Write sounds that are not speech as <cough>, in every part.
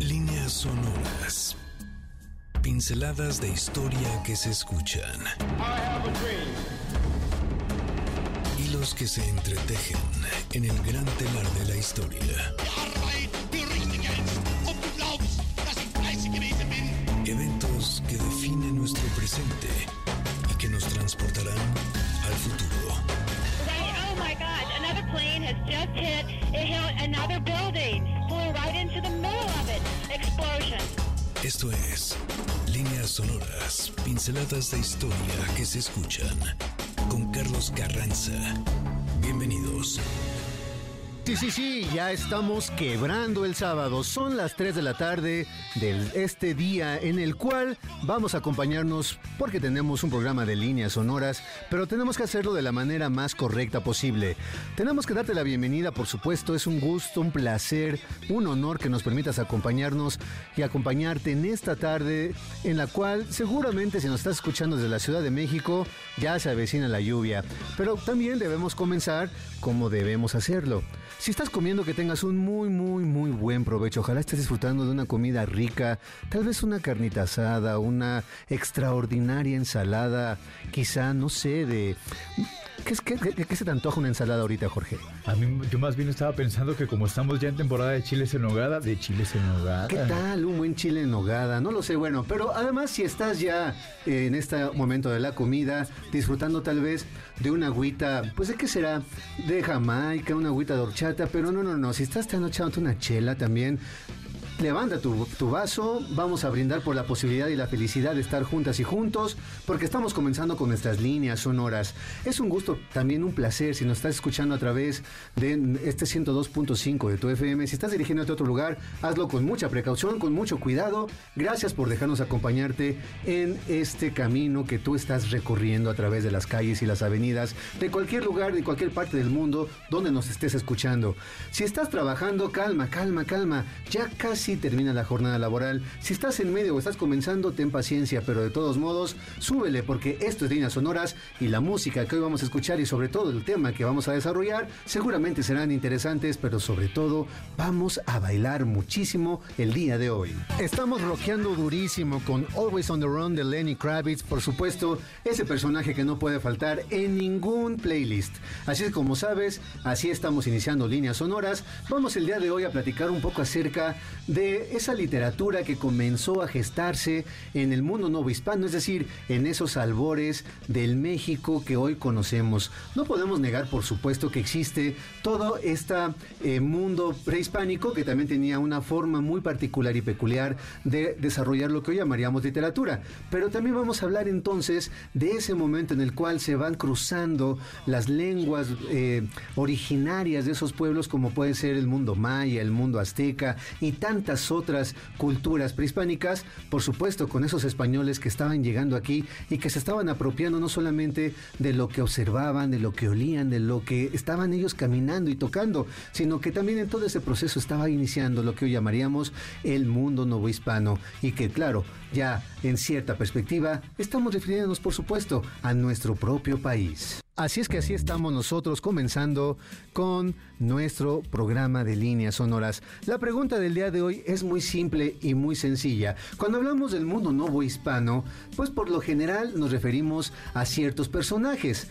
Líneas sonoras. Pinceladas de historia que se escuchan. Hilos que se entretejen en el gran telar de la historia. Eventos que definen nuestro presente y que nos transportarán al futuro. Oh my God, another plane has just hit, it hit another building, right into the middle of it. Explosion. Esto es Líneas Sonoras, pinceladas de historia que se escuchan con Carlos Carranza. Bienvenidos. Sí, sí, sí, ya estamos quebrando el sábado. Son las 3 de la tarde de este día en el cual vamos a acompañarnos porque tenemos un programa de líneas sonoras, pero tenemos que hacerlo de la manera más correcta posible. Tenemos que darte la bienvenida, por supuesto, es un gusto, un placer, un honor que nos permitas acompañarnos y acompañarte en esta tarde en la cual seguramente si nos estás escuchando desde la Ciudad de México ya se avecina la lluvia, pero también debemos comenzar como debemos hacerlo. Si estás comiendo, que tengas un muy, muy, muy buen provecho. Ojalá estés disfrutando de una comida rica, tal vez una carnita asada, una extraordinaria ensalada, quizá, no sé, de... ¿Qué, es, qué, qué- qué se te antoja una ensalada ahorita, Jorge? A mí, yo más bien estaba pensando que como estamos ya en temporada de chiles en nogada, de chiles en nogada. ¿Qué tal? Un buen chile en nogada, no lo sé, bueno, pero además si estás ya eh, en este momento de la comida, disfrutando tal vez de una agüita, pues de qué será, de Jamaica, una agüita de horchata, pero no, no, no, si estás tan echándote una chela también, Levanta tu, vaso, vamos a brindar por la posibilidad y la felicidad de estar juntas y juntos, porque estamos comenzando con nuestras líneas sonoras. Es un gusto, también un placer, si nos estás escuchando a través de este 102.5 de tu FM, si estás dirigiéndote a otro lugar, hazlo con mucha precaución, con mucho cuidado. Gracias por dejarnos acompañarte en este camino que tú estás recorriendo a través de las calles y las avenidas de cualquier lugar, de cualquier parte del mundo donde nos estés escuchando. Si estás trabajando, calma, calma, calma. Ya casi termina la jornada laboral. Si estás en medio o estás comenzando, ten paciencia, pero de todos modos, súbele porque esto es Líneas Sonoras y la música que hoy vamos a escuchar y sobre todo el tema que vamos a desarrollar seguramente serán interesantes, pero sobre todo vamos a bailar muchísimo el día de hoy. Estamos rockeando durísimo con Always on the Run de Lenny Kravitz, por supuesto, ese personaje que no puede faltar en ningún playlist. Así es como sabes, así estamos iniciando líneas sonoras. Vamos el día de hoy a platicar un poco acerca de esa literatura que comenzó a gestarse en el mundo nuevo hispano, es decir, en esos albores del México que hoy conocemos. No podemos negar, por supuesto, que existe todo este mundo prehispánico que también tenía una forma muy particular y peculiar de desarrollar lo que hoy llamaríamos literatura. Pero también vamos a hablar entonces de ese momento en el cual se van cruzando las lenguas eh, originarias de esos pueblos como puede ser el mundo maya, el mundo azteca y tantas otras culturas prehispánicas, por supuesto con esos españoles que estaban llegando aquí y que se estaban apropiando no solamente de lo que observaban, de lo que olían, de lo que estaban ellos caminando y tocando, sino que también en todo ese proceso estaba iniciando lo que hoy llamaríamos el mundo novohispano. Y que claro, ya en cierta perspectiva estamos refiriéndonos por supuesto a nuestro propio país. Así es que así estamos nosotros comenzando con nuestro programa de líneas sonoras. La pregunta del día de hoy es muy simple y muy sencilla. Cuando hablamos del mundo novo hispano, pues por lo general nos referimos a ciertos personajes.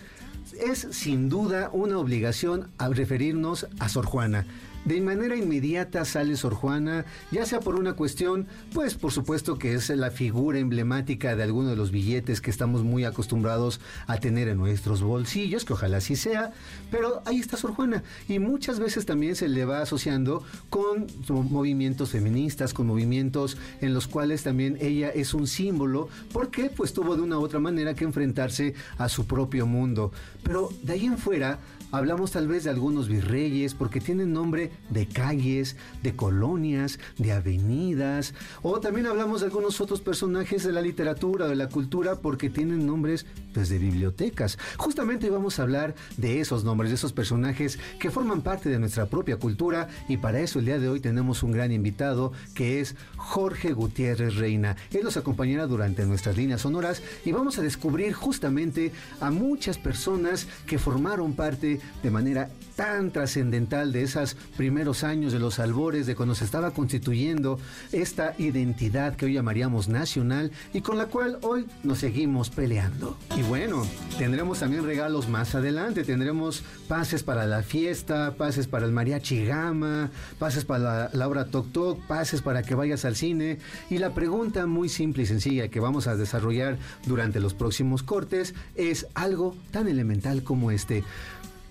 Es sin duda una obligación a referirnos a Sor Juana. De manera inmediata sale Sor Juana, ya sea por una cuestión, pues por supuesto que es la figura emblemática de alguno de los billetes que estamos muy acostumbrados a tener en nuestros bolsillos, que ojalá así sea, pero ahí está Sor Juana y muchas veces también se le va asociando con movimientos feministas, con movimientos en los cuales también ella es un símbolo, porque pues tuvo de una u otra manera que enfrentarse a su propio mundo. Pero de ahí en fuera, hablamos tal vez de algunos virreyes porque tienen nombre de calles, de colonias, de avenidas, o también hablamos de algunos otros personajes de la literatura, de la cultura, porque tienen nombres pues de bibliotecas. Justamente vamos a hablar de esos nombres, de esos personajes que forman parte de nuestra propia cultura y para eso el día de hoy tenemos un gran invitado que es Jorge Gutiérrez Reina. Él nos acompañará durante nuestras líneas sonoras y vamos a descubrir justamente a muchas personas que formaron parte de manera tan trascendental de esas primeros años, de los albores, de cuando se estaba constituyendo esta identidad que hoy llamaríamos nacional y con la cual hoy nos seguimos peleando. Y bueno, tendremos también regalos más adelante, tendremos pases para la fiesta, pases para el mariachi gama, pases para la, la obra Toc Toc, pases para que vayas al cine y la pregunta muy simple y sencilla que vamos a desarrollar durante los próximos cortes es algo tan elemental como este.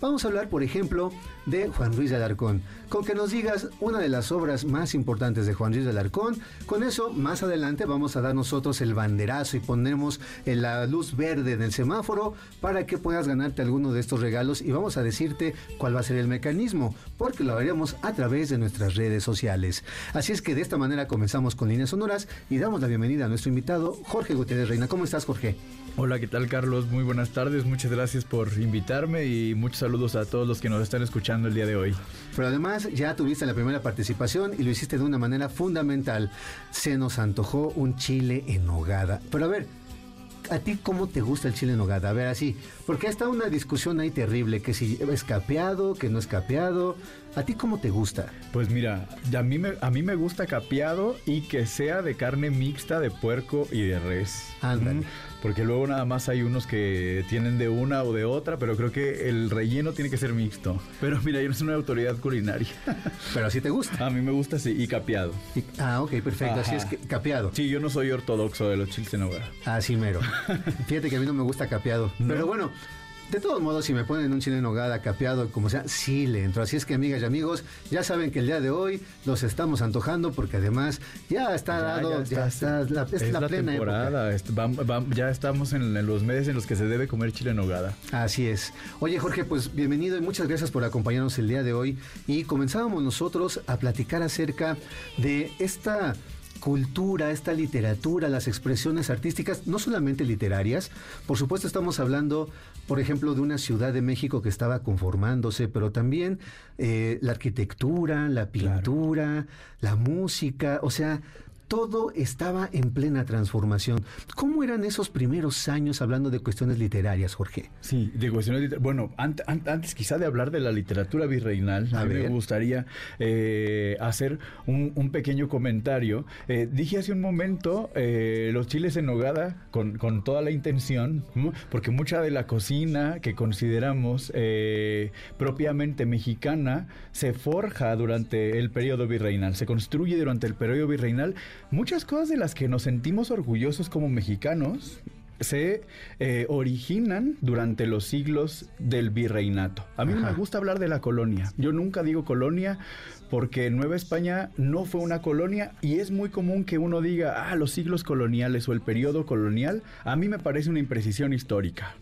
Vamos a hablar, por ejemplo, de Juan Ruiz de Alarcón. Con que nos digas una de las obras más importantes de Juan Ruiz de Alarcón, con eso más adelante vamos a dar nosotros el banderazo y ponemos en la luz verde del semáforo para que puedas ganarte alguno de estos regalos y vamos a decirte cuál va a ser el mecanismo, porque lo haremos a través de nuestras redes sociales. Así es que de esta manera comenzamos con líneas sonoras y damos la bienvenida a nuestro invitado Jorge Gutiérrez Reina. ¿Cómo estás, Jorge? Hola, ¿qué tal Carlos? Muy buenas tardes, muchas gracias por invitarme y muchos saludos a todos los que nos están escuchando el día de hoy. Pero además ya tuviste la primera participación y lo hiciste de una manera fundamental. Se nos antojó un chile en nogada. Pero a ver, ¿a ti cómo te gusta el chile en nogada? A ver, así, porque está una discusión ahí terrible, que si es capeado, que no es capeado. ¿A ti cómo te gusta? Pues mira, a mí, me, a mí me gusta capeado y que sea de carne mixta de puerco y de res. Ándale. Mm, Porque luego nada más hay unos que tienen de una o de otra, pero creo que el relleno tiene que ser mixto. Pero mira, yo no soy una autoridad culinaria. <laughs> Pero así te gusta. a mí me gusta así, y capeado. Y- ah, ok, perfecto. Así es que capeado. Sí, yo no soy ortodoxo de los chiles en hogar. Así mero. <laughs> Fíjate que a mí no me gusta capeado. Pero bueno, de todos modos, si me ponen un chile en nogada capeado, como sea, sí le entro. Así es que, amigas y amigos, ya saben que el día de hoy los estamos antojando porque además ya está dado, ya, está, la, es, es la, plena temporada. est- vam- vam- ya estamos en, en los meses en los que se debe comer chile en nogada. Así es. Oye, Jorge, pues bienvenido y muchas gracias por acompañarnos el día de hoy. Y comenzábamos nosotros a platicar acerca de esta cultura, esta literatura, las expresiones artísticas, no solamente literarias. Por supuesto, estamos hablando, por ejemplo, de una ciudad de México que estaba conformándose, pero también eh, la arquitectura, la pintura, la música, o sea, todo estaba en plena transformación. ¿Cómo eran esos primeros años hablando de cuestiones literarias, Jorge? Sí, de cuestiones liter- Bueno, ant- ant- antes quizá de hablar de la literatura virreinal, A a, mí me gustaría eh, hacer un, un pequeño comentario. Eh, dije hace un momento eh, los chiles en nogada con, con toda la intención, porque mucha de la cocina que consideramos eh, propiamente mexicana se forja durante el periodo virreinal, se construye durante el periodo virreinal. Muchas cosas de las que nos sentimos orgullosos como mexicanos se eh, originan durante los siglos del virreinato. A mí no me gusta hablar de la colonia. Yo nunca digo colonia porque Nueva España no fue una colonia y es muy común que uno diga, ah, los siglos coloniales o el periodo colonial. A mí me parece una imprecisión histórica.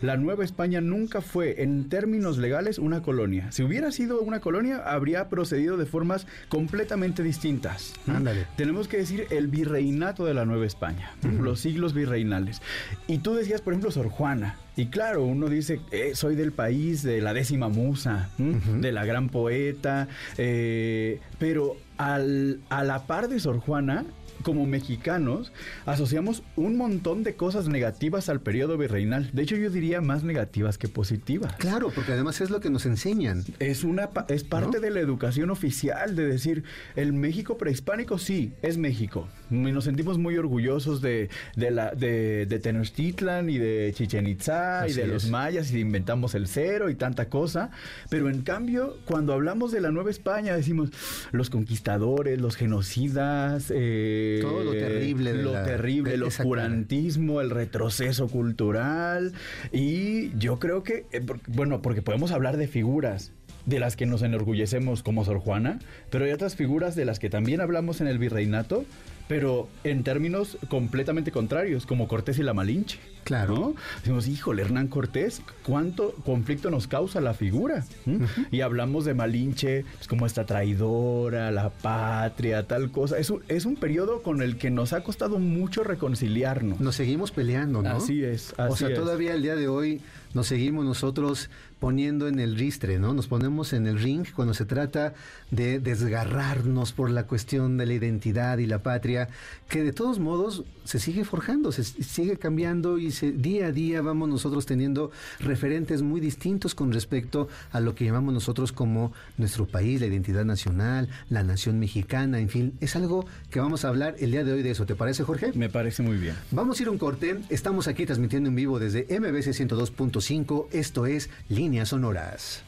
La Nueva España nunca fue, en términos legales, una colonia. Si hubiera sido una colonia, habría procedido de formas completamente distintas. Ándale. Tenemos que decir el virreinato de la Nueva España, los siglos virreinales. Y tú decías, por ejemplo, Sor Juana. Y claro, uno dice, eh, soy del país de la décima musa, de la gran poeta, eh, pero al- a la par de Sor Juana, como mexicanos, asociamos un montón de cosas negativas al periodo virreinal. De hecho, yo diría más negativas que positivas. Claro, porque además es lo que nos enseñan. Es una es parte ¿No? de la educación oficial de decir el México prehispánico sí es México y nos sentimos muy orgullosos de, de la de, de Tenochtitlan y de Chichen Itza y de los mayas y inventamos el cero y tanta cosa pero en cambio cuando hablamos de la Nueva España decimos los conquistadores los genocidas eh, Todo lo terrible de lo la- terrible el oscurantismo el retroceso cultural. Y yo creo que eh, bueno porque podemos hablar de figuras de las que nos enorgullecemos como Sor Juana, pero hay otras figuras de las que también hablamos en el virreinato, pero en términos completamente contrarios, como Cortés y la Malinche. Claro. ¿no? Decimos, híjole, Hernán Cortés, ¿cuánto conflicto nos causa la figura? ¿Mm? Y hablamos de Malinche pues, como esta traidora, la patria, tal cosa. Es un, es un periodo con el que nos ha costado mucho reconciliarnos. Nos seguimos peleando, ¿no? Así es, o así sea, es. todavía el día de hoy nos seguimos nosotros poniendo en el ristre, ¿no? Nos ponemos en el ring cuando se trata de desgarrarnos por la cuestión de la identidad y la patria, que de todos modos se sigue forjando, se sigue cambiando y dice, día a día vamos nosotros teniendo referentes muy distintos con respecto a lo que llamamos nosotros como nuestro país, la identidad nacional, la nación mexicana, en fin, es algo que vamos a hablar el día de hoy de eso. ¿Te parece, Jorge? Me parece muy bien. Vamos a ir a un corte. Estamos aquí transmitiendo en vivo desde MBC 102.5. Esto es Líneas Sonoras.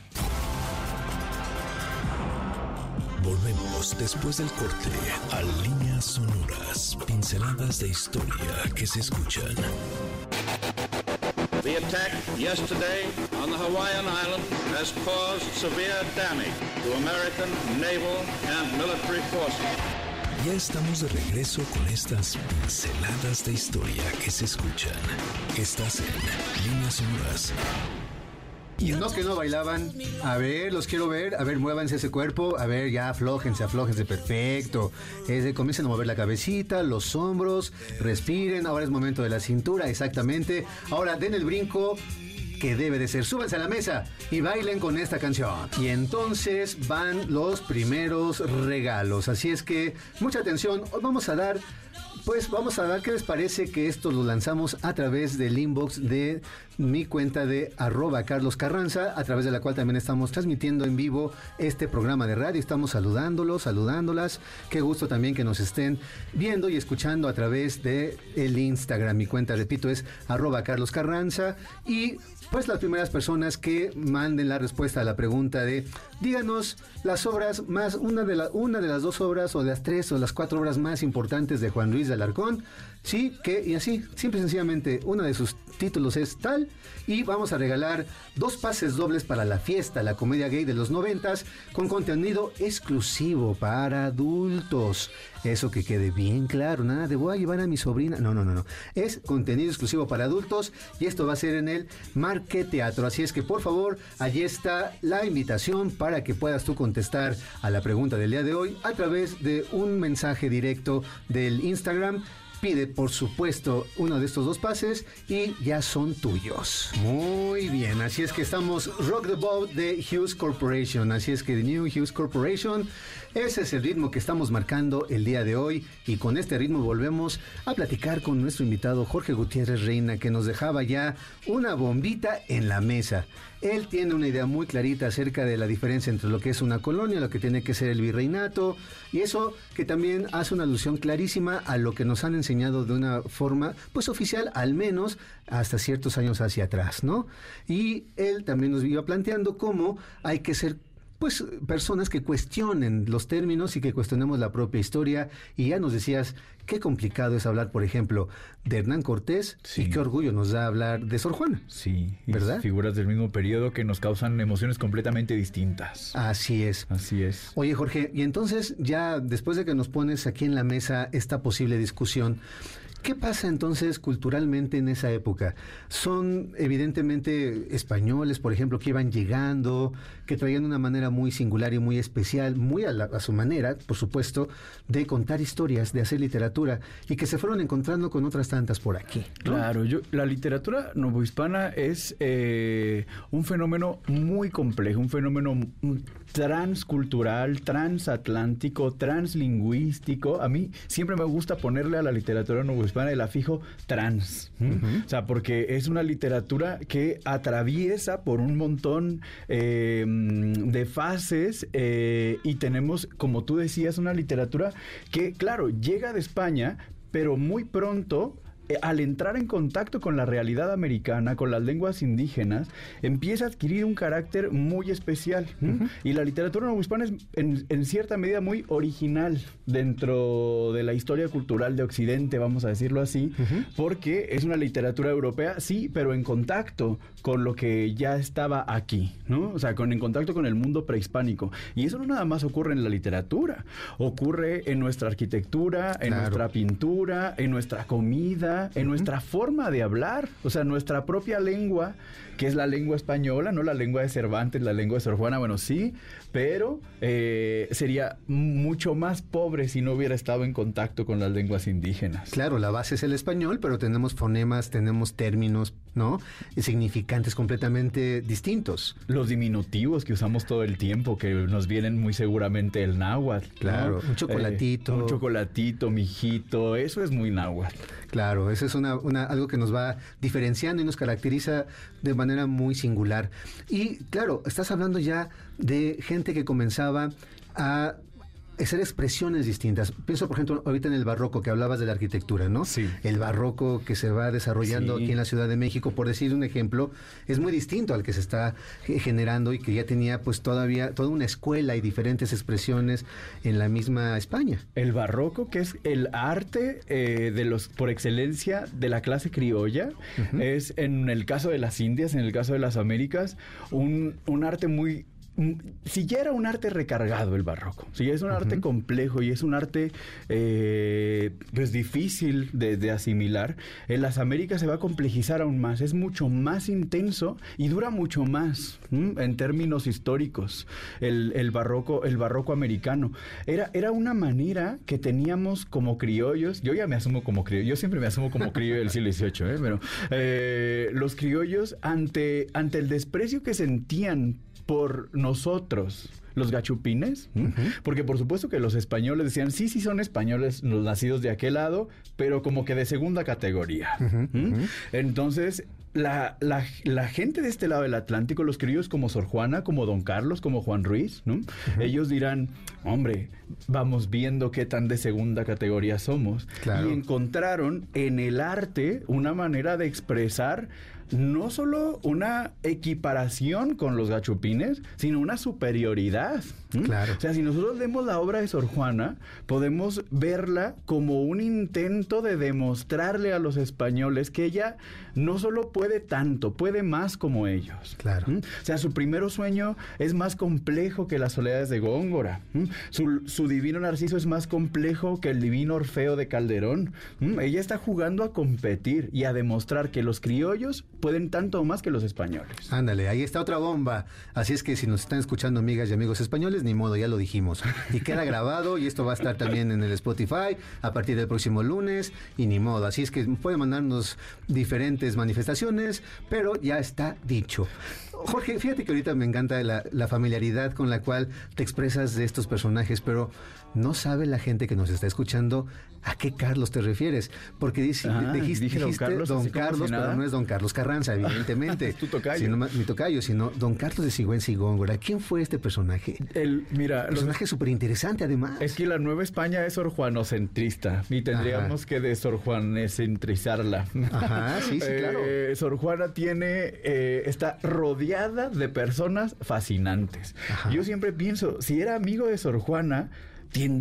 Volvemos después del corte a líneas sonoras, pinceladas de historia que se escuchan. The attack yesterday on the Hawaiian Islands has caused severe damage to American naval and military forces. Ya estamos de regreso con estas pinceladas de historia que se escuchan. Estás en líneas sonoras. Y no que no bailaban. A ver, los quiero ver. A ver, muévanse ese cuerpo. A ver, ya aflójense, aflójense. Perfecto. Comiencen a mover la cabecita, los hombros. Respiren. Ahora es momento de la cintura, exactamente. Ahora den el brinco que debe de ser. Súbanse a la mesa y bailen con esta canción. Y entonces van los primeros regalos. Así es que, mucha atención. Hoy vamos a dar pues vamos a ver qué les parece que esto lo lanzamos a través del inbox de mi cuenta de arroba Carlos Carranza, a través de la cual también estamos transmitiendo en vivo este programa de radio. Estamos saludándolos, saludándolas. Qué gusto también que nos estén viendo y escuchando a través de el Instagram. Mi cuenta, repito, es arroba Carlos Carranza. Y pues las primeras personas que manden la respuesta a la pregunta de díganos las obras más, una de, una de las dos obras o las tres o las cuatro obras más importantes de Juan Luis Alarcón. Sí, que, y así, simple y sencillamente, uno de sus títulos es tal. Y vamos a regalar dos pases dobles para la fiesta, la comedia gay de los noventas, con contenido exclusivo para adultos. Eso que quede bien claro, nada de voy a llevar a mi sobrina. No, no, no, no. Es contenido exclusivo para adultos y esto va a ser en el Marque Teatro. Así es que por favor, allí está la invitación para que puedas tú contestar a la pregunta del día de hoy a través de un mensaje directo del Instagram pide, por supuesto, uno de estos dos pases y ya son tuyos. Muy bien, así es que estamos Rock the Boat de Hughes Corporation. Así es que The New Hughes Corporation, ese es el ritmo que estamos marcando el día de hoy. Y con este ritmo volvemos a platicar con nuestro invitado Jorge Gutiérrez Reina, que nos dejaba ya una bombita en la mesa. Él tiene una idea muy clarita acerca de la diferencia entre lo que es una colonia, lo que tiene que ser el virreinato, y eso que también hace una alusión clarísima a lo que nos han enseñado de una forma, pues oficial, al menos hasta ciertos años hacia atrás, ¿no? Y él también nos iba planteando cómo hay que ser pues personas que cuestionen los términos y que cuestionemos la propia historia. Y ya nos decías qué complicado es hablar, por ejemplo, de Hernán Cortés y qué orgullo nos da hablar de Sor Juana. Sí, ¿verdad? Figuras del mismo periodo que nos causan emociones completamente distintas. Así es. Así es. Oye, Jorge, y entonces ya después de que nos pones aquí en la mesa esta posible discusión, ¿Qué pasa entonces culturalmente en esa época? Son evidentemente españoles, por ejemplo, que iban llegando, que traían una manera muy singular y muy especial, muy a, su manera, por supuesto, de contar historias, de hacer literatura, y que se fueron encontrando con otras tantas por aquí. Claro, yo, la literatura novohispana es eh, un fenómeno muy complejo, un fenómeno transcultural, transatlántico, translingüístico. A mí siempre me gusta ponerle a la literatura novohispana el afijo trans. O sea, porque es una literatura que atraviesa por un montón eh, de fases eh, y tenemos, como tú decías, una literatura que, claro, llega de España, pero muy pronto al entrar en contacto con la realidad americana, con las lenguas indígenas, empieza a adquirir un carácter muy especial. Y la literatura novohispana es en, cierta medida muy original dentro de la historia cultural de Occidente, vamos a decirlo así, porque es una literatura europea, sí, pero en contacto con lo que ya estaba aquí, ¿no? O sea, con, en contacto con el mundo prehispánico. Y eso no nada más ocurre en la literatura, ocurre en nuestra arquitectura, en nuestra pintura, en nuestra comida, en nuestra forma de hablar, o sea, nuestra propia lengua, que es la lengua española, no la lengua de Cervantes, la lengua de Sor Juana, bueno, sí, pero eh, sería mucho más pobre si no hubiera estado en contacto con las lenguas indígenas. Claro, la base es el español, pero tenemos fonemas, tenemos términos, ¿no? Significantes completamente distintos. Los diminutivos que usamos todo el tiempo, que nos vienen muy seguramente el náhuatl. ¿no? Claro, un chocolatito. Eh, un chocolatito, mijito, eso es muy náhuatl. Claro, eso es una, una- algo que nos va diferenciando y nos caracteriza de manera muy singular. Y claro, estás hablando ya de gente que comenzaba a hacer expresiones distintas. Pienso, por ejemplo, ahorita en el barroco que hablabas de la arquitectura, ¿no? Sí. El barroco que se va desarrollando Sí. aquí en la Ciudad de México, por decir un ejemplo, es muy distinto al que se está ge- generando y que ya tenía pues todavía toda una escuela y diferentes expresiones en la misma España. El barroco, que es el arte eh, de los por excelencia de la clase criolla, es en el caso de las Indias, en el caso de las Américas, un, un arte muy si ya era un arte recargado el barroco, si ya es un arte complejo y es un arte eh, pues difícil de, de asimilar, en las Américas se va a complejizar aún más, es mucho más intenso y dura mucho más ¿m? en términos históricos el, el barroco, el barroco americano. Era, era una manera que teníamos como criollos, yo ya me asumo como criollo, yo siempre me asumo como criollo del siglo XVIII, ¿eh? pero eh, los criollos ante, ante el desprecio que sentían por nosotros, los gachupines, porque por supuesto que los españoles decían, sí, sí son españoles los nacidos de aquel lado, pero como que de segunda categoría. Entonces, la, la- la gente de este lado del Atlántico, los criollos como Sor Juana, como Don Carlos, como Juan Ruiz, ¿no? ellos dirán, hombre, vamos viendo qué tan de segunda categoría somos. Claro. Y encontraron en el arte una manera de expresar no solo una equiparación con los gachupines, sino una superioridad. ¿M? Claro. O sea, si nosotros vemos la obra de Sor Juana, podemos verla como un intento de demostrarle a los españoles que ella no solo puede tanto, puede más como ellos. Claro. ¿m? O sea, su primer sueño es más complejo que las soledades de Góngora. ¿m? Su, su divino Narciso es más complejo que el divino Orfeo de Calderón. Ella está jugando a competir y a demostrar que los criollos pueden tanto o más que los españoles. Ándale, ahí está otra bomba. Así es que si nos están escuchando amigas y amigos españoles, ni modo, ya lo dijimos. Y queda grabado y esto va a estar también en el Spotify a partir del próximo lunes y ni modo. Así es que pueden mandarnos diferentes manifestaciones, pero ya está dicho. Jorge, fíjate que ahorita me encanta la, la familiaridad con la cual te expresas de estos personajes, pero no sabe la gente que nos está escuchando a qué Carlos te refieres. Porque dice, Ah, dijiste, dije don Carlos, don pero no es don Carlos Carranza, <laughs> evidentemente. Es tu tocayo. Sino mi tocayo, sino don Carlos de Sigüenza y Góngora. ¿Quién fue este personaje? El, mira, Personaje súper interesante, además. es que la Nueva España es sor juanocentrista y tendríamos Ajá. que de sor juanecentrizarla. Ajá, sí, sí, claro. Eh, sor Juana tiene, eh, está rodeada de personas fascinantes. Ajá. Yo siempre pienso, si era amigo de Sor Juana,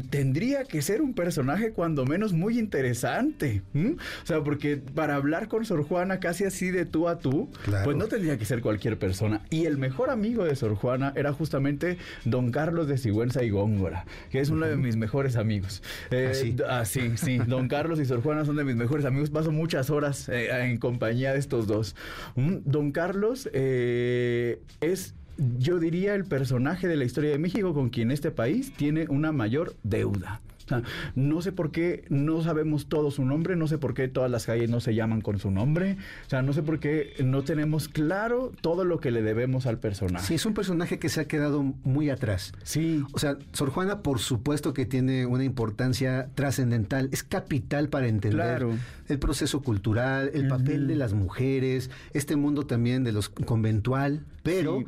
tendría que ser un personaje cuando menos muy interesante. O sea, porque para hablar con Sor Juana casi así de tú a tú, Claro. pues no tendría que ser cualquier persona. Y el mejor amigo de Sor Juana era justamente don Carlos de Sigüenza y Góngora, que es uno de mis mejores amigos. Eh, ¿Ah, ah, sí, sí. Don Carlos y Sor Juana son de mis mejores amigos. Paso muchas horas eh, en compañía de estos dos. Don Carlos eh, es yo diría, el personaje de la historia de México con quien este país tiene una mayor deuda. O sea, no sé por qué no sabemos todo su nombre, no sé por qué todas las calles no se llaman con su nombre, o sea, no sé por qué no tenemos claro todo lo que le debemos al personaje. Sí, es un personaje que se ha quedado muy atrás. Sí, O sea, Sor Juana, por supuesto que tiene una importancia trascendental, es capital para entender Claro. el proceso cultural, el papel de las mujeres, este mundo también de los conventual, pero Sí.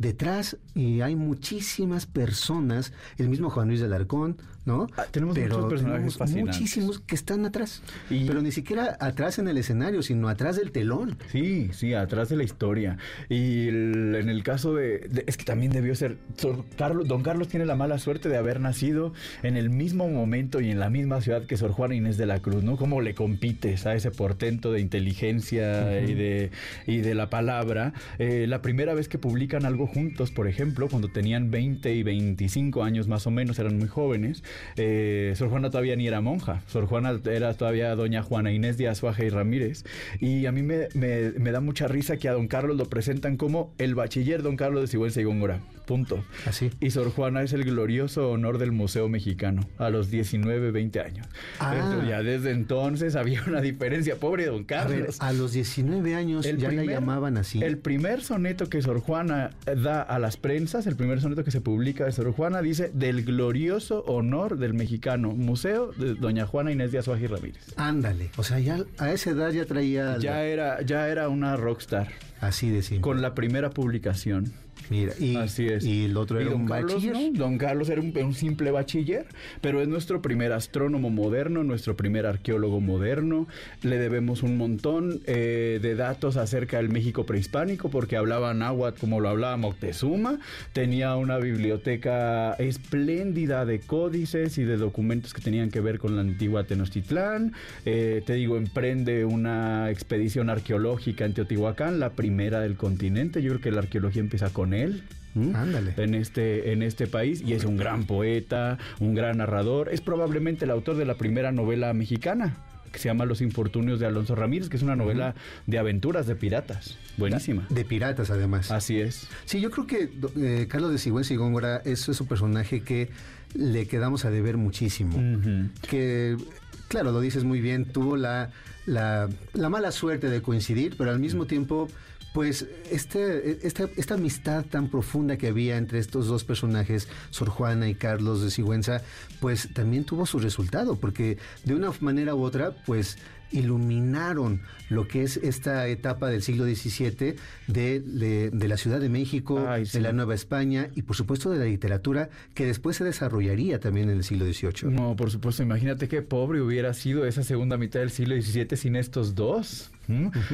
Detrás y hay muchísimas personas, el mismo Juan Luis de Alarcón, ¿no? Ah, tenemos muchos personajes fascinantes. muchísimos que están atrás, Y- pero ni siquiera atrás en el escenario, sino atrás del telón. Sí, sí, atrás de la historia. Y el- en el caso de, de- Es que también debió ser... Sor Carlos, don Carlos tiene la mala suerte de haber nacido en el mismo momento y en la misma ciudad que Sor Juana Inés de la Cruz, ¿no? ¿Cómo le compites a ese portento de inteligencia y, de, y de la palabra? Eh, la primera vez que publican algo juntos, por ejemplo, cuando tenían 20 y 25 años más o menos, eran muy jóvenes. Eh, Sor Juana todavía ni era monja, Sor Juana era todavía doña Juana Inés de Azuaje y Ramírez. Y a mí me, me- me da mucha risa que a don Carlos lo presentan como el bachiller don Carlos de Sigüenza y Góngora. Punto. Así. Y Sor Juana es el glorioso honor del Museo Mexicano a los 19, 20 años. Ah. Ya desde entonces había una diferencia. Pobre don A ver, Carlos. a los 19 años ya la llamaban así. El primer soneto que Sor Juana da a las prensas, el primer soneto que se publica de Sor Juana, dice del glorioso honor del mexicano Museo de Doña Juana Inés de Azuaje y Ramírez. Ándale. O sea, ya a esa edad ya traía... Ya era, ya era una rockstar Así de simple. con la primera publicación. Mira, y, Así es. y el otro Y era don un Carlos, bachiller. ¿no? Don Carlos era un, un simple bachiller, pero es nuestro primer astrónomo moderno, nuestro primer arqueólogo moderno. Le debemos un montón eh, de datos acerca del México prehispánico, porque hablaba náhuatl como lo hablaba Moctezuma. Tenía una biblioteca espléndida de códices y de documentos que tenían que ver con la antigua Tenochtitlán. Eh, te digo, emprende una expedición arqueológica en Teotihuacán, la primera del continente. Yo creo que la arqueología empieza con él. ¿M? Ándale. en este, en este país y es un gran poeta, un gran narrador. Es probablemente el autor de la primera novela mexicana que se llama Los Infortunios de Alonso Ramírez, que es una novela de aventuras de piratas. Buenísima. De piratas, además. Así es. Sí, yo creo que eh, Carlos de Sigüenza y Góngora es, es un personaje que le quedamos a deber muchísimo. Que, claro, lo dices muy bien, tuvo la, la, la mala suerte de coincidir, pero al mismo tiempo, pues, este, esta, esta amistad tan profunda que había entre estos dos personajes, Sor Juana y Carlos de Sigüenza, pues también tuvo su resultado, porque de una manera u otra, pues iluminaron lo que es esta etapa del siglo XVII de, de- de la Ciudad de México, Ay, de la Nueva España y por supuesto de la literatura que después se desarrollaría también en el siglo XVIII. No, por supuesto, imagínate qué pobre hubiera sido esa segunda mitad del siglo XVII sin estos dos.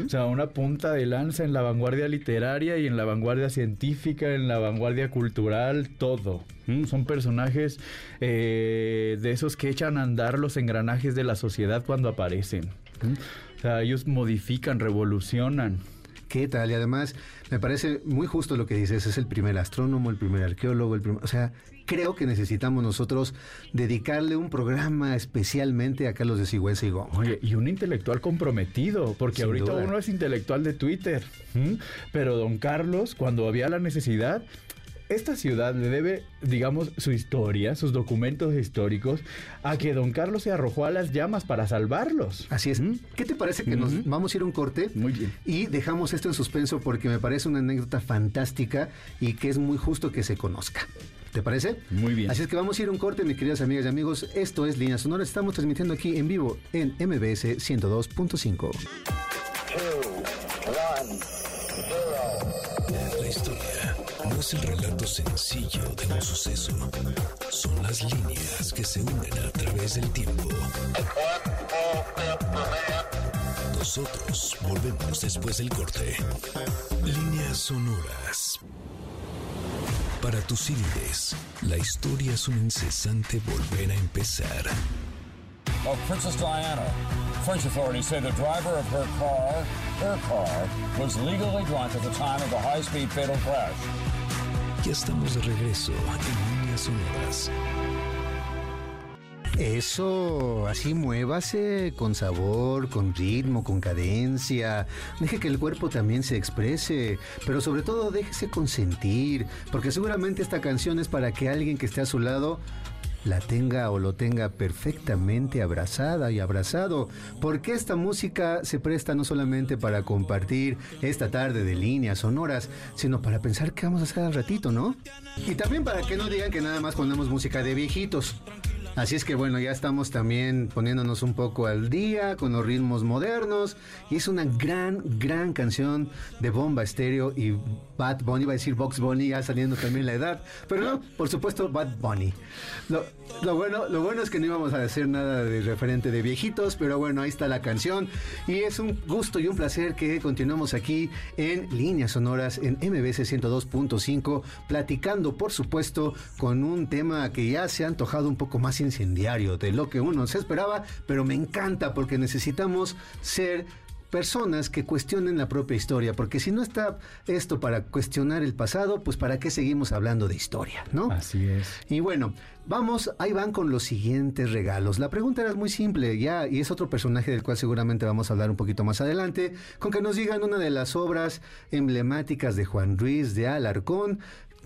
O sea, una punta de lanza en la vanguardia literaria y en la vanguardia científica, en la vanguardia cultural, todo. Son personajes eh, de esos que echan a andar los engranajes de la sociedad cuando aparecen. O sea, ellos modifican, revolucionan. ¿Qué tal? Y además me parece muy justo lo que dices, es el primer astrónomo, el primer arqueólogo, el primer, o sea, creo que necesitamos nosotros dedicarle un programa especialmente a Carlos de Sigüenza y Gómez. Oye, y un intelectual comprometido, porque Sin ahorita duda. uno es intelectual de Twitter, ¿m? pero don Carlos, cuando había la necesidad, esta ciudad le debe, digamos, su historia, sus documentos históricos, a que don Carlos se arrojó a las llamas para salvarlos. Así es. ¿Qué te parece que nos vamos a ir a un corte? Muy bien. Y dejamos esto en suspenso porque me parece una anécdota fantástica y que es muy justo que se conozca. ¿Te parece? Muy bien. Así es que vamos a ir a un corte, mis queridas amigas y amigos. Esto es Línea Sonora. Estamos transmitiendo aquí en vivo en MBS 102.5. La historia no es el relato sencillo de un suceso. Son las líneas que se unen a través del tiempo. Nosotros volvemos después del corte. Líneas sonoras. Para tus CDs, la historia es un incesante volver a empezar. of Princess Diana. French authorities say the driver of her car, her car, was legally drunk at the time of the high-speed fatal crash. Ya estamos de regreso en Líneas sonoras. Eso, así muévase con sabor, con ritmo, con cadencia. Deje que el cuerpo también se exprese, pero sobre todo déjese consentir, porque seguramente esta canción es para que alguien que esté a su lado la tenga o lo tenga perfectamente abrazada y abrazado, porque esta música se presta no solamente para compartir esta tarde de líneas sonoras, sino para pensar qué vamos a hacer al ratito, ¿no? Y también para que no digan que nada más ponemos música de viejitos. Así es que bueno, ya estamos también poniéndonos un poco al día con los ritmos modernos. Y es una gran, gran canción de Bomba Estéreo y Bad Bunny. Iba a decir Box Bunny, ya saliendo también la edad. Pero no, por supuesto, Bad Bunny. Lo, lo bueno, lo bueno es que no íbamos a decir nada de referente de viejitos, pero bueno, ahí está la canción. Y es un gusto y un placer que continuemos aquí en Líneas Sonoras en MBC 102.5, platicando, por supuesto, con un tema que ya se ha antojado un poco más incendiario de lo que uno se esperaba, pero me encanta porque necesitamos ser personas que cuestionen la propia historia, porque si no está esto para cuestionar el pasado, pues para qué seguimos hablando de historia, ¿no? Así es. Y bueno, vamos, ahí van con los siguientes regalos. La pregunta era muy simple, ya, y es otro personaje del cual seguramente vamos a hablar un poquito más adelante, con que nos digan una de las obras emblemáticas de Juan Ruiz de Alarcón.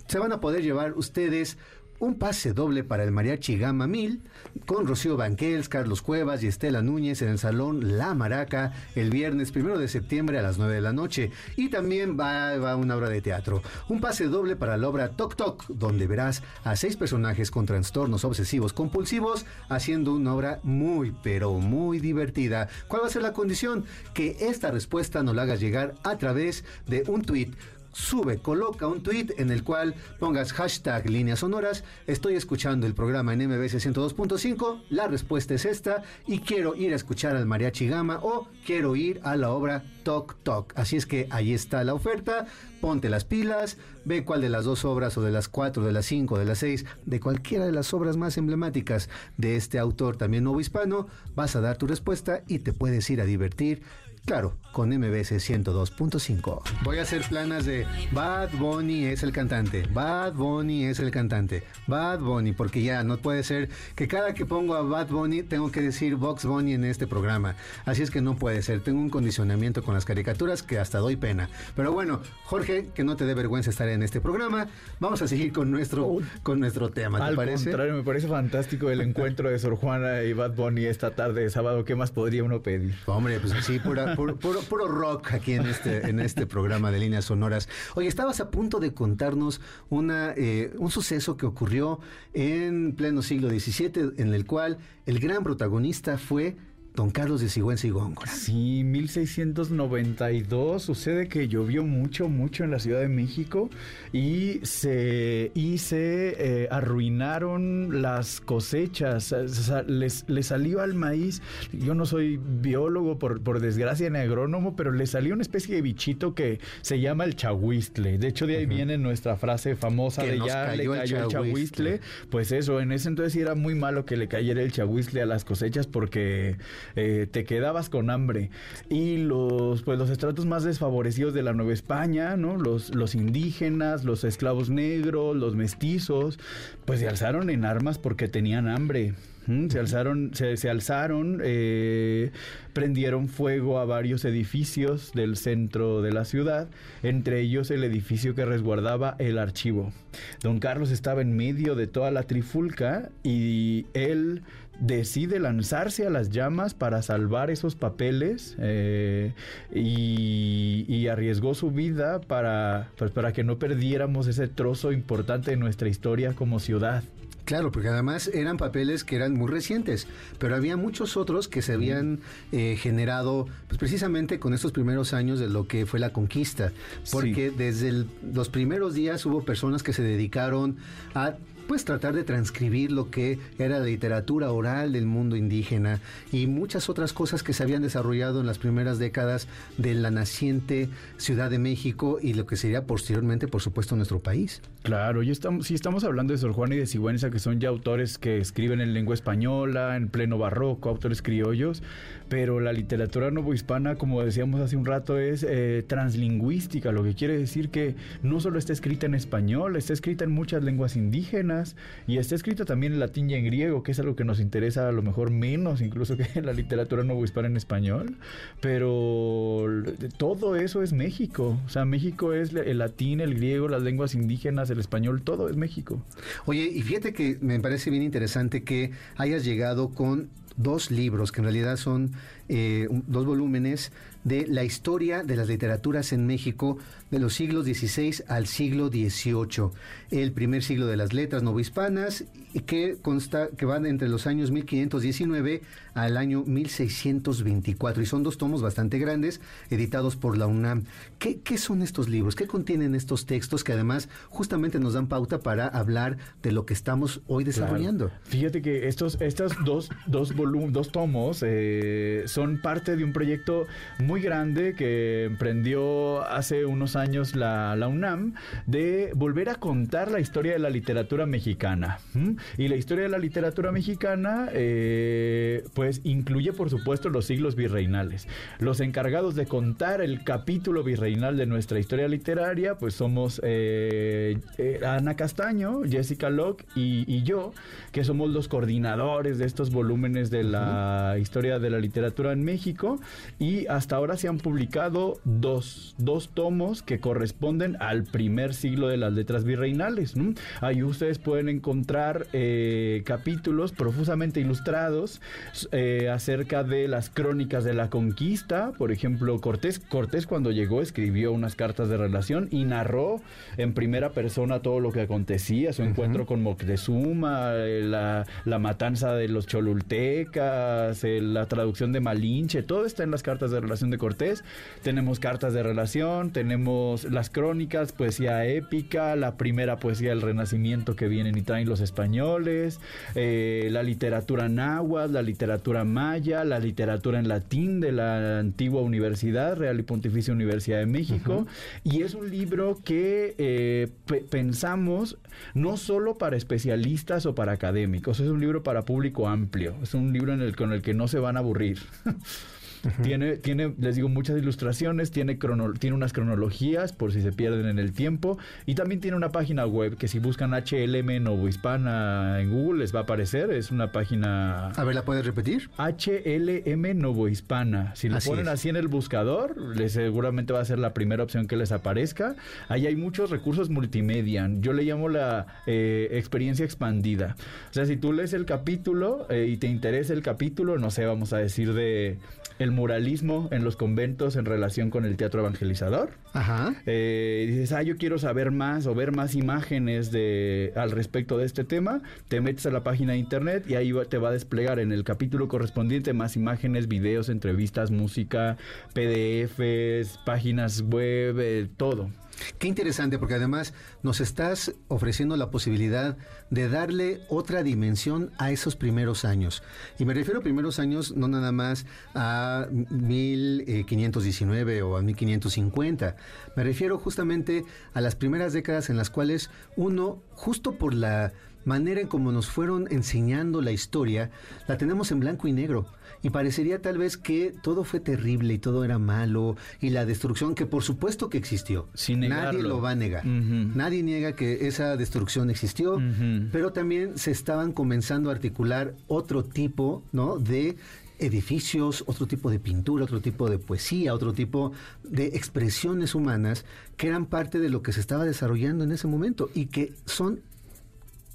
Se van a poder llevar ustedes un pase doble para el Mariachi Gama 1000 con Rocío Banquels, Carlos Cuevas y Estela Núñez en el Salón La Maraca el viernes primero de septiembre a las 9 de la noche. Y también va, va una obra de teatro. Un pase doble para la obra Toc Toc, donde verás a seis personajes con trastornos obsesivos compulsivos haciendo una obra muy, pero muy divertida. ¿Cuál va a ser la condición? Que esta respuesta nos la hagas llegar a través de un tuit sube, coloca un tweet en el cual pongas hashtag líneas sonoras, estoy escuchando el programa en MBS 102.5, la respuesta es esta y quiero ir a escuchar al mariachi gama o quiero ir a la obra Toc Toc. Así es que ahí está la oferta, ponte las pilas, ve cuál de las dos obras o de las cuatro, de las cinco, de las seis, de cualquiera de las obras más emblemáticas de este autor también nuevo hispano, vas a dar tu respuesta y te puedes ir a divertir Claro, con MBS 102.5. Voy a hacer planas de Bad Bunny es el cantante, Bad Bunny es el cantante, Bad Bunny, porque ya no puede ser que cada que pongo a Bad Bunny tengo que decir Box Bunny en este programa. Así es que no puede ser. Tengo un condicionamiento con las caricaturas que hasta doy pena. Pero bueno, Jorge, que no te dé vergüenza estar en este programa, vamos a seguir con nuestro, con nuestro tema. ¿Te Al parece? contrario, me parece fantástico el encuentro de Sor Juana y Bad Bunny esta tarde de sábado. ¿Qué más podría uno pedir? Hombre, pues sí, pura, puro, rock aquí en este, en este programa de líneas sonoras. Oye, estabas a punto de contarnos una, eh, un suceso que ocurrió en pleno siglo XVII, en el cual el gran protagonista fue Don Carlos de Sigüenza y Góngora. Sí, 1692 sucede que llovió mucho, mucho en la Ciudad de México y se, y se eh, arruinaron las cosechas, les salió al maíz, yo no soy biólogo por, por desgracia ni agrónomo, pero le salió una especie de bichito que se llama el chahuistle. De hecho, de ahí viene nuestra frase famosa Que de ya le cayó el cayó el chahuistle". chahuistle. Pues eso, en ese entonces era muy malo que le cayera el chahuistle a las cosechas porque eh, te quedabas con hambre. Y los, pues, los estratos más desfavorecidos de la Nueva España, ¿no? Los, los indígenas, los esclavos negros, los mestizos, pues se alzaron en armas porque tenían hambre. ¿m? Se alzaron, se, se alzaron, eh, prendieron fuego a varios edificios del centro de la ciudad, entre ellos el edificio que resguardaba el archivo. Don Carlos estaba en medio de toda la trifulca y él decide lanzarse a las llamas para salvar esos papeles eh, y, y arriesgó su vida para, pues, para que no perdiéramos ese trozo importante de nuestra historia como ciudad. Claro, porque además eran papeles que eran muy recientes, pero había muchos otros que se habían eh, generado pues, precisamente con estos primeros años de lo que fue la conquista, porque desde el- los primeros días hubo personas que se dedicaron a pues tratar de transcribir lo que era la literatura oral del mundo indígena y muchas otras cosas que se habían desarrollado en las primeras décadas de la naciente Ciudad de México y lo que sería posteriormente, por supuesto, nuestro país. Claro, y estamos, si estamos hablando de Sor Juana y de Sigüenza, que son ya autores que escriben en lengua española, en pleno barroco, autores criollos, pero la literatura novohispana, como decíamos hace un rato, es eh, translingüística, lo que quiere decir que no solo está escrita en español, está escrita en muchas lenguas indígenas y está escrita también en latín y en griego, que es algo que nos interesa a lo mejor menos incluso <laughs> que la literatura novohispana en español, pero todo eso es México, o sea, México es el latín, el griego, las lenguas indígenas, el español, todo es México. Oye, y fíjate que me parece bien interesante que hayas llegado con dos libros, que en realidad son eh, dos volúmenes de la historia de las literaturas en México de los siglos XVI al siglo XVIII. El primer siglo de las letras novohispanas, y que consta que van entre los años 1519 al año 1624. Y son dos tomos bastante grandes, editados por la UNAM. ¿Qué, qué son estos libros? ¿Qué contienen estos textos que además justamente nos dan pauta para hablar de lo que estamos hoy desarrollando? Fíjate que estos, estas dos, dos dos tomos, eh, son parte de un proyecto muy grande que emprendió hace unos años la, la UNAM de volver a contar la historia de la literatura mexicana. ¿m? Y la historia de la literatura mexicana, eh, pues incluye, por supuesto, los siglos virreinales. Los encargados de contar el capítulo virreinal de nuestra historia literaria, pues somos eh, eh, Ana Castaño, Jessica Locke y, y yo, que somos los coordinadores de estos volúmenes de la historia de la literatura en México. Y hasta ahora se han publicado dos, dos tomos que corresponden al primer siglo de las letras virreinales. ¿no? Ahí ustedes pueden encontrar eh, capítulos profusamente ilustrados eh, acerca de las crónicas de la conquista. Por ejemplo, Cortés, Cortés cuando llegó escribió unas cartas de relación y narró en primera persona todo lo que acontecía, su encuentro con Moctezuma, eh, la, la matanza de los cholultecas, la traducción de Malinche, todo está en las cartas de relación de Cortés. Tenemos cartas de relación, tenemos las crónicas, poesía épica, la primera poesía del Renacimiento que vienen y traen los españoles, eh, la literatura náhuatl, la literatura maya, la literatura en latín de la antigua universidad, Real y Pontificia Universidad de México. Y es un libro que eh, pe- pensamos no solo para especialistas o para académicos, es un libro para público amplio, es un libro en el, con el que no se van a aburrir. <laughs> Tiene, tiene, les digo, muchas ilustraciones, tiene, crono- tiene unas cronologías por si se pierden en el tiempo y también tiene una página web que si buscan HLM Novohispana en Google les va a aparecer, es una página A ver, ¿la puedes repetir? HLM Novohispana. Si lo Así ponen es. así en el buscador, les seguramente va a ser la primera opción que les aparezca. Ahí hay muchos recursos multimedia. Yo le llamo la eh, experiencia expandida. O sea, si tú lees el capítulo eh, y te interesa el capítulo, no sé, vamos a decir de el muralismo en los conventos en relación con el teatro evangelizador. Ajá. Eh, dices, ah, yo quiero saber más o ver más imágenes de al respecto de este tema, te metes a la página de internet y ahí va- te va a desplegar en el capítulo correspondiente más imágenes, videos, entrevistas, música, PDFs, páginas web, eh, todo. Qué interesante, porque además nos estás ofreciendo la posibilidad de darle otra dimensión a esos primeros años. Y me refiero a primeros años no nada más a 1519 o a 1550. Me refiero justamente a las primeras décadas en las cuales uno, justo por la manera en como nos fueron enseñando la historia, la tenemos en blanco y negro. Y parecería tal vez que todo fue terrible y todo era malo y la destrucción, que por supuesto que existió. Sin Nadie lo va a negar. Nadie niega que esa destrucción existió, pero también se estaban comenzando a articular otro tipo, ¿no? De edificios, otro tipo de pintura, otro tipo de poesía, otro tipo de expresiones humanas que eran parte de lo que se estaba desarrollando en ese momento y que son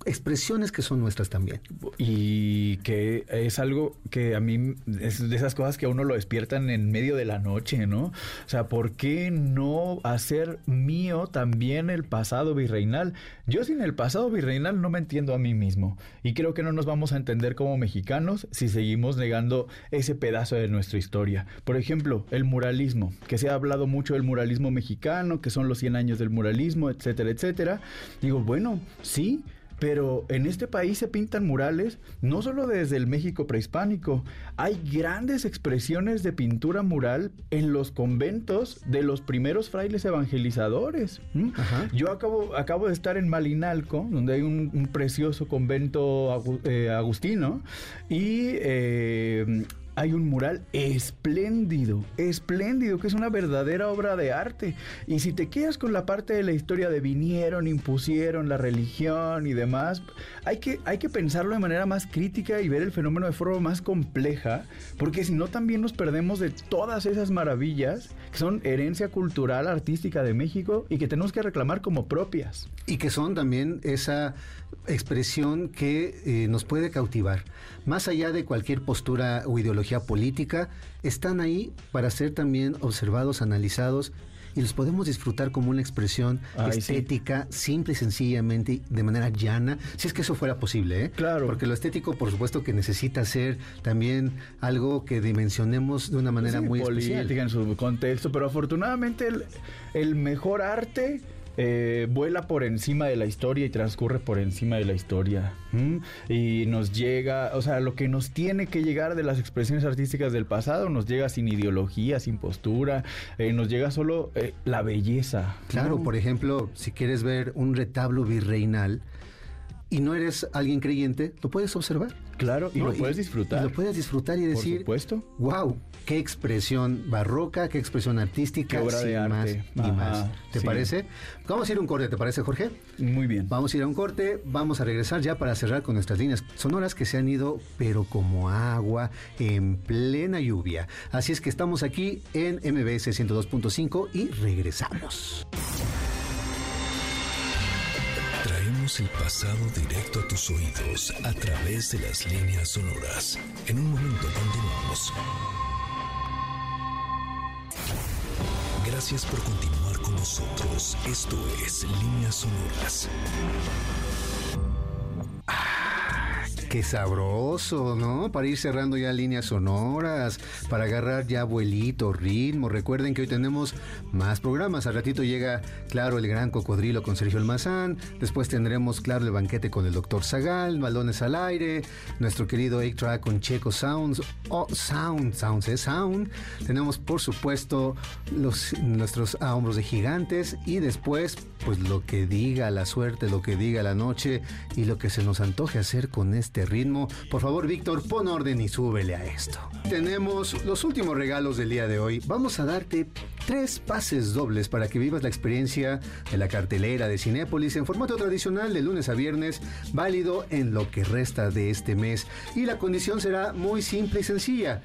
expresiones que son nuestras también. Y que es algo que a mí es de esas cosas que a uno lo despiertan en medio de la noche, ¿no? O sea, ¿por qué no hacer mío también el pasado virreinal? Yo sin el pasado virreinal no me entiendo a mí mismo. Y creo que no nos vamos a entender como mexicanos si seguimos negando ese pedazo de nuestra historia. Por ejemplo, el muralismo, que se ha hablado mucho del muralismo mexicano, que son los 100 años del muralismo, etcétera, etcétera. Digo, bueno, sí, pero en este país se pintan murales no solo desde el México prehispánico, hay grandes expresiones de pintura mural en los conventos de los primeros frailes evangelizadores. Yo acabo, acabo de estar en Malinalco, donde hay un, un precioso convento eh, agustino, y eh, hay un mural espléndido, espléndido, que es una verdadera obra de arte. Y si te quedas con la parte de la historia de vinieron, impusieron la religión y demás, hay que, hay que pensarlo de manera más crítica y ver el fenómeno de forma más compleja, porque si no también nos perdemos de todas esas maravillas que son herencia cultural, artística de México y que tenemos que reclamar como propias. Y que son también esa expresión que eh, nos puede cautivar. Más allá de cualquier postura o ideología política, están ahí para ser también observados, analizados y los podemos disfrutar como una expresión Ay, sí. estética, simple y sencillamente, de manera llana, si es que eso fuera posible, ¿eh? Claro. Porque lo estético, por supuesto, que necesita ser también algo que dimensionemos de una manera Sí, muy política especial. en su contexto, pero afortunadamente el, el mejor arte eh, vuela por encima de la historia y transcurre por encima de la historia. Y nos llega, o sea, lo que nos tiene que llegar de las expresiones artísticas del pasado nos llega sin ideología, sin postura, eh, nos llega solo eh, la belleza. Claro, por ejemplo, si quieres ver un retablo virreinal y no eres alguien creyente, lo puedes observar. Claro, y ¿no? lo puedes disfrutar. Y lo puedes disfrutar y Por decir, supuesto. wow, qué expresión barroca, qué expresión artística, Qué obra de arte. más ni Ajá, más. ¿Te sí. parece? Vamos a ir a un corte, ¿te parece, Jorge? Muy bien. Vamos a ir a un corte, vamos a regresar ya para cerrar con nuestras líneas sonoras que se han ido, pero como agua, en plena lluvia. Así es que estamos aquí en MBS 102.5 y regresamos. Traemos el pasado directo a tus oídos a través de las líneas sonoras. En un momento continuamos. Gracias por continuar con nosotros. Esto es Líneas Sonoras. Qué sabroso, ¿no? Para ir cerrando ya líneas sonoras, para agarrar ya vuelito, ritmo. Recuerden que hoy tenemos más programas. Al ratito llega, claro, el gran cocodrilo con Sergio Almazán. Después tendremos, claro, el banquete con el doctor Zagal, balones al aire, nuestro querido 8-Track con Checo Sounds. Oh, Sound, Sounds, ¿eh? Sound. Tenemos, por supuesto, los, nuestros a hombros de gigantes. Y después, pues lo que diga la suerte, lo que diga la noche y lo que se nos antoje hacer con este ritmo. Por favor, Víctor, pon orden y súbele a esto. Tenemos los últimos regalos del día de hoy. Vamos a darte tres pases dobles para que vivas la experiencia de la cartelera de Cinépolis en formato tradicional de lunes a viernes, válido en lo que resta de este mes. Y la condición será muy simple y sencilla.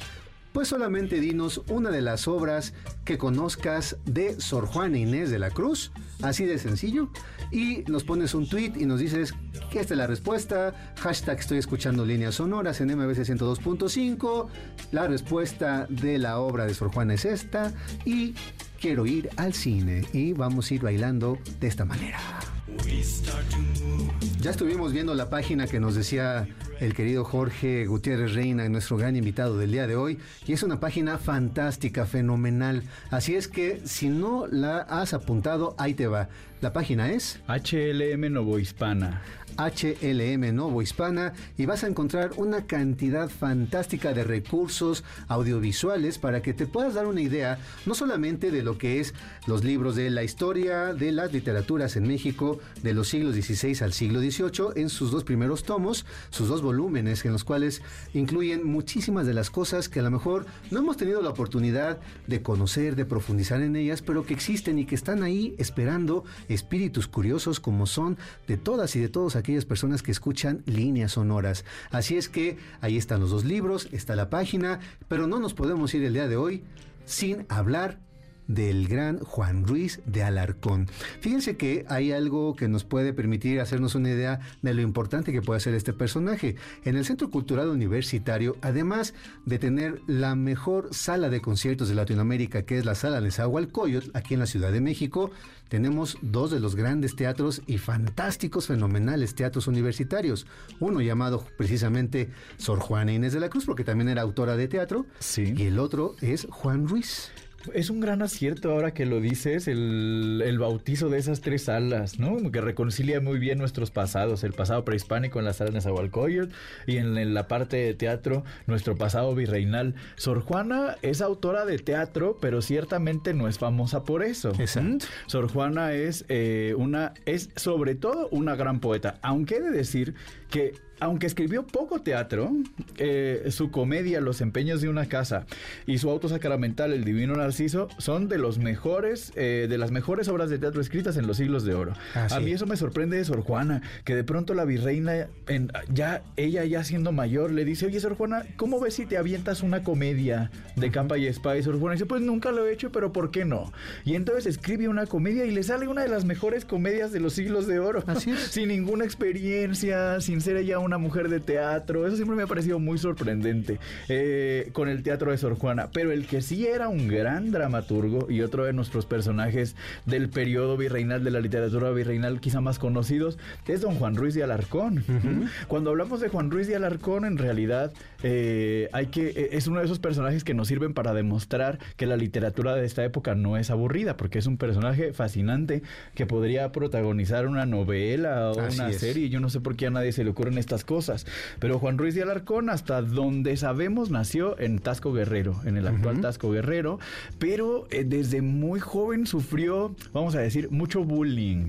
Pues solamente dinos una de las obras que conozcas de Sor Juana Inés de la Cruz, así de sencillo, y nos pones un tweet y nos dices que esta es la respuesta, hashtag estoy escuchando líneas sonoras en MBC 102.5, la respuesta de la obra de Sor Juana es esta, y quiero ir al cine, y vamos a ir bailando de esta manera. Ya estuvimos viendo la página que nos decía el querido Jorge Gutiérrez Reina, nuestro gran invitado del día de hoy, y es una página fantástica, fenomenal. Así es que si no la has apuntado, ahí te va. La página es HLM Novohispana. HLM Novo Hispana y vas a encontrar una cantidad fantástica de recursos audiovisuales para que te puedas dar una idea no solamente de lo que es los libros de la historia de las literaturas en México de los siglos XVI al siglo En sus dos primeros tomos, sus dos volúmenes en los cuales incluyen muchísimas de las cosas que a lo mejor no hemos tenido la oportunidad de conocer, de profundizar en ellas, pero que existen y que están ahí esperando espíritus curiosos como son de todas y de todos aquellas personas que escuchan líneas sonoras. Así es que ahí están los dos libros, está la página, pero no nos podemos ir el día de hoy sin hablar del gran Juan Ruiz de Alarcón. Fíjense que hay algo que nos puede permitir hacernos una idea de lo importante que puede ser este personaje. En el Centro Cultural Universitario, además de tener la mejor sala de conciertos de Latinoamérica, que es la Sala Nezahualcóyotl, aquí en la Ciudad de México, tenemos dos de los grandes teatros y fantásticos, fenomenales teatros universitarios. Uno llamado precisamente Sor Juana Inés de la Cruz, porque también era autora de teatro, Sí. y el otro es Juan Ruiz. Es un gran acierto ahora que lo dices, el, el bautizo de esas tres salas, ¿no? Que reconcilia muy bien nuestros pasados, el pasado prehispánico en la sala de Nezahualcóyotl y en, en la parte de teatro, nuestro pasado virreinal. Sor Juana es autora de teatro, pero ciertamente no es famosa por eso. Exacto. ¿Mm? Sor Juana es eh, una, es sobre todo una gran poeta, aunque he de decir que aunque escribió poco teatro, eh, su comedia Los empeños de una casa y su auto sacramental El divino Narciso son de los mejores, eh, de las mejores obras de teatro escritas en los siglos de oro. Ah, A mí eso me sorprende de Sor Juana, que de pronto la virreina, en- ya ella ya siendo mayor, le dice, oye Sor Juana, ¿cómo ves si te avientas una comedia de capa y espada? Y Sor Juana dice, pues nunca lo he hecho, pero ¿por qué no? Y entonces escribe una comedia y le sale una de las mejores comedias de los siglos de oro. Así es. <laughs> sin ninguna experiencia, sin ser ella una una mujer de teatro. Eso siempre me ha parecido muy sorprendente eh, con el teatro de Sor Juana. Pero el que sí era un gran dramaturgo y otro de nuestros personajes del periodo virreinal, de la literatura virreinal quizá más conocidos, es don Juan Ruiz de Alarcón. Cuando hablamos de Juan Ruiz de Alarcón, en realidad eh, hay que, eh, es uno de esos personajes que nos sirven para demostrar que la literatura de esta época no es aburrida, porque es un personaje fascinante que podría protagonizar una novela o Así una es. serie. Yo no sé por qué a nadie se le ocurren estas cosas. Pero Juan Ruiz de Alarcón, hasta donde sabemos, nació en Tasco Guerrero, en el actual Tasco Guerrero, pero eh, desde muy joven sufrió, vamos a decir, mucho bullying.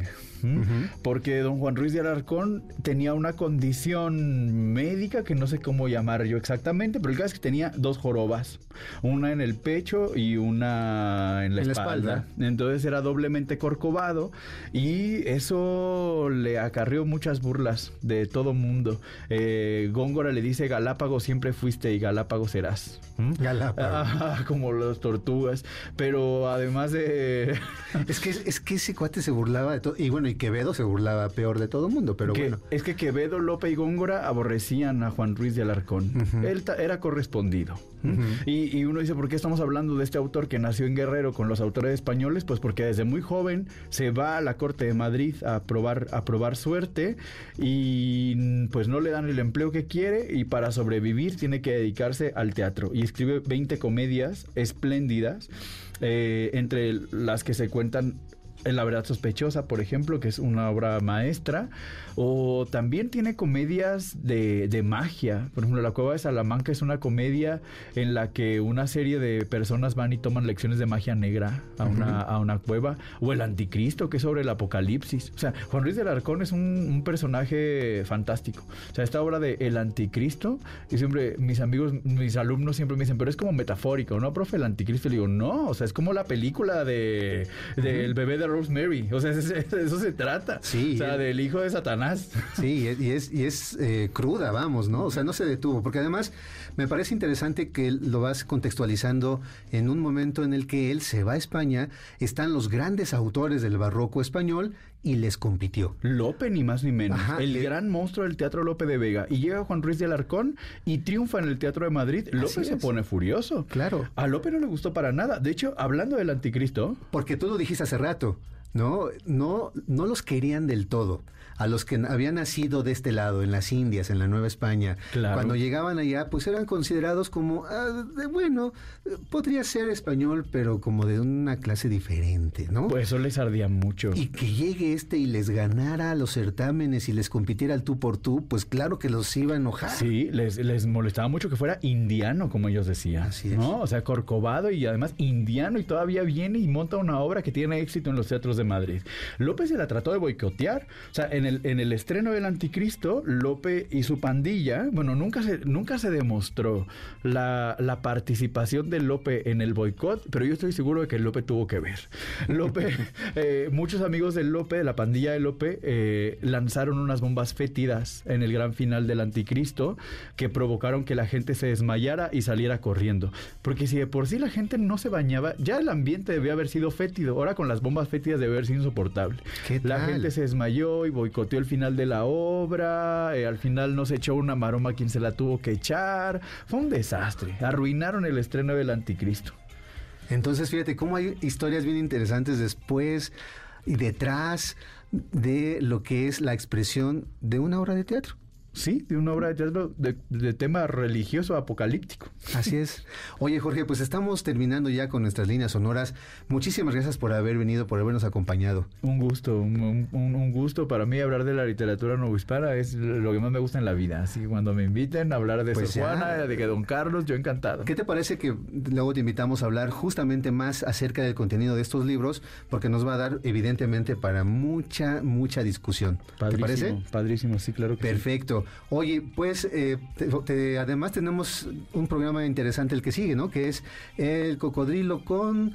Porque don Juan Ruiz de Alarcón tenía una condición médica que no sé cómo llamar yo exactamente, pero el caso es que tenía dos jorobas, una en el pecho y una en la, En la espalda. Entonces era doblemente corcovado y eso le acarrió muchas burlas de todo mundo. Eh, Góngora le dice Galápagos siempre fuiste y Galápagos serás. ¿Mm? Galápagos. <laughs> Ah, como las tortugas. Pero además de... Es que, es que ese cuate se burlaba de todo. Y bueno, y Quevedo se burlaba peor de todo el mundo, pero que- bueno. Es que Quevedo, Lope y Góngora aborrecían a Juan Ruiz de Alarcón. Él era correspondido. y, y uno dice, ¿por qué estamos hablando de este autor que nació en Guerrero con los autores españoles? Pues porque desde muy joven se va a la corte de Madrid a probar, a probar suerte y pues no le dan el empleo que quiere y para sobrevivir tiene que dedicarse al teatro. Y escribe 20 comedias espléndidas, eh, entre las que se cuentan en La verdad sospechosa, por ejemplo, que es una obra maestra, o también tiene comedias de, de magia. Por ejemplo, La Cueva de Salamanca es una comedia en la que una serie de personas van y toman lecciones de magia negra a una, a una cueva, o El Anticristo, que es sobre el apocalipsis. O sea, Juan Ruiz del Arcón es un, un personaje fantástico. O sea, esta obra de El Anticristo, y siempre mis amigos, mis alumnos siempre me dicen, pero es como metafórico, ¿no, profe? El Anticristo. Le digo, no, o sea, es como la película de del bebé de Rosemary. O sea, <laughs> es- es- eso se trata. Sí, O sea, el- del hijo de Satanás. <laughs> Sí, y es, y es eh, cruda, vamos, ¿no? O sea, no se detuvo, porque además me parece interesante que lo vas contextualizando en un momento en el que él se va a España, están los grandes autores del barroco español y les compitió. Lope, ni más ni menos. Ajá, el eh. gran monstruo del teatro Lope de Vega. Y llega Juan Ruiz de Alarcón y triunfa en el Teatro de Madrid. Lope se pone furioso. Claro. A Lope no le gustó para nada. De hecho, hablando del anticristo, Porque tú lo dijiste hace rato, ¿no? No, no los querían del todo. A los que habían nacido de este lado, en las Indias, en la Nueva España, Claro. cuando llegaban allá, pues eran considerados como, ah, de, bueno, podría ser español, pero como de una clase diferente, ¿no? pues eso les ardía mucho. Y que llegue este y les ganara los certámenes y les compitiera al tú por tú, pues claro que los iba a enojar. Sí, les, les molestaba mucho que fuera indiano, como ellos decían. Así es. ¿no? O sea, corcovado y además indiano y todavía viene y monta una obra que tiene éxito en los teatros de Madrid. López se la trató de boicotear. O sea, en el, en el estreno del Anticristo, Lope y su pandilla, bueno, nunca se, nunca se demostró la, la participación de Lope en el boicot, pero yo estoy seguro de que Lope tuvo que ver. Lope, <laughs> eh, muchos amigos de Lope, de la pandilla de Lope, eh, lanzaron unas bombas fétidas en el gran final del Anticristo que provocaron que la gente se desmayara y saliera corriendo. Porque si de por sí la gente no se bañaba, ya el ambiente debía haber sido fétido. Ahora con las bombas fétidas debe haber sido insoportable. ¿Qué La gente se desmayó y boicoteó el final de la obra. eh, al final no se echó una maroma quien se la tuvo que echar. Fue un desastre. Arruinaron el estreno del Anticristo. Entonces, fíjate cómo hay historias bien interesantes después y detrás de lo que es la expresión de una obra de teatro. Sí, de una obra de teatro de, de tema religioso apocalíptico. Así es. Oye, Jorge, pues estamos terminando ya con nuestras líneas sonoras. Muchísimas gracias por haber venido, por habernos acompañado. Un gusto, un, un- un gusto para mí hablar de la literatura novohispana es lo que más me gusta en la vida. Así cuando me inviten a hablar de Pues Sor. Juana, de que Don Carlos, yo encantado. ¿Qué te parece que luego te invitamos a hablar justamente más acerca del contenido de estos libros? Porque nos va a dar, evidentemente, para mucha, mucha discusión. ¿Te Padrísimo, parece? Padrísimo, sí, claro que sí. Oye, pues eh, además tenemos un programa interesante el que sigue, ¿no? Que es El Cocodrilo con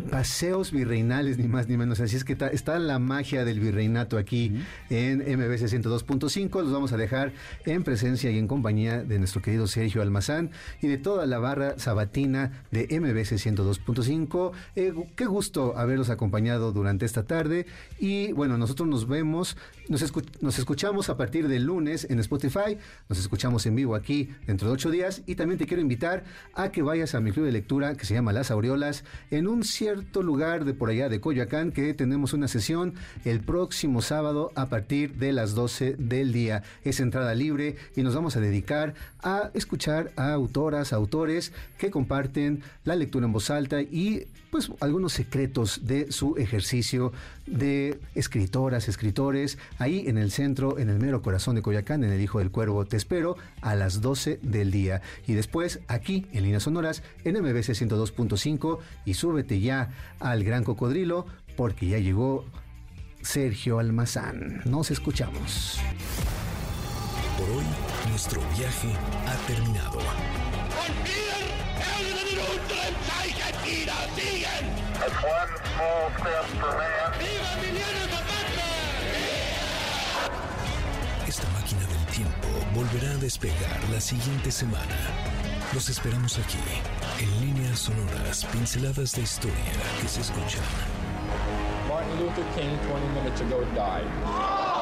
paseos virreinales, ni más ni menos. Así es que está, la magia del virreinato aquí en MBC 102.5. Los vamos a dejar en presencia y en compañía de nuestro querido Sergio Almazán y de toda la barra sabatina de MBC 102.5. Eh, qué gusto haberlos acompañado durante esta tarde. Y bueno, nosotros nos vemos, nos, nos escuchamos a partir del lunes en Spotify. Nos escuchamos en vivo aquí dentro de ocho días. Y también te quiero invitar a que vayas a mi club de lectura que se llama Las Aureolas en un cierto lugar de por allá de Coyoacán que tenemos una sesión el próximo sábado a partir de las 12 del día. Es entrada libre y nos vamos a dedicar a escuchar a autoras, autores que comparten la lectura en voz alta y pues algunos secretos de su ejercicio de escritoras, escritores, ahí en el centro, en el mero corazón de Coyacán, en el Hijo del Cuervo. Te espero a las 12 del día. Y después, aquí en Líneas Sonoras, en MBC 102.5, y súbete ya al Gran Cocodrilo, porque ya llegó Sergio Almazán. Nos escuchamos. Por hoy, nuestro viaje ha terminado. Esta volverá a despegar la siguiente semana. Los esperamos aquí, en líneas sonoras, pinceladas de historia que se escuchan. Martin Luther King 20 minutes ago died.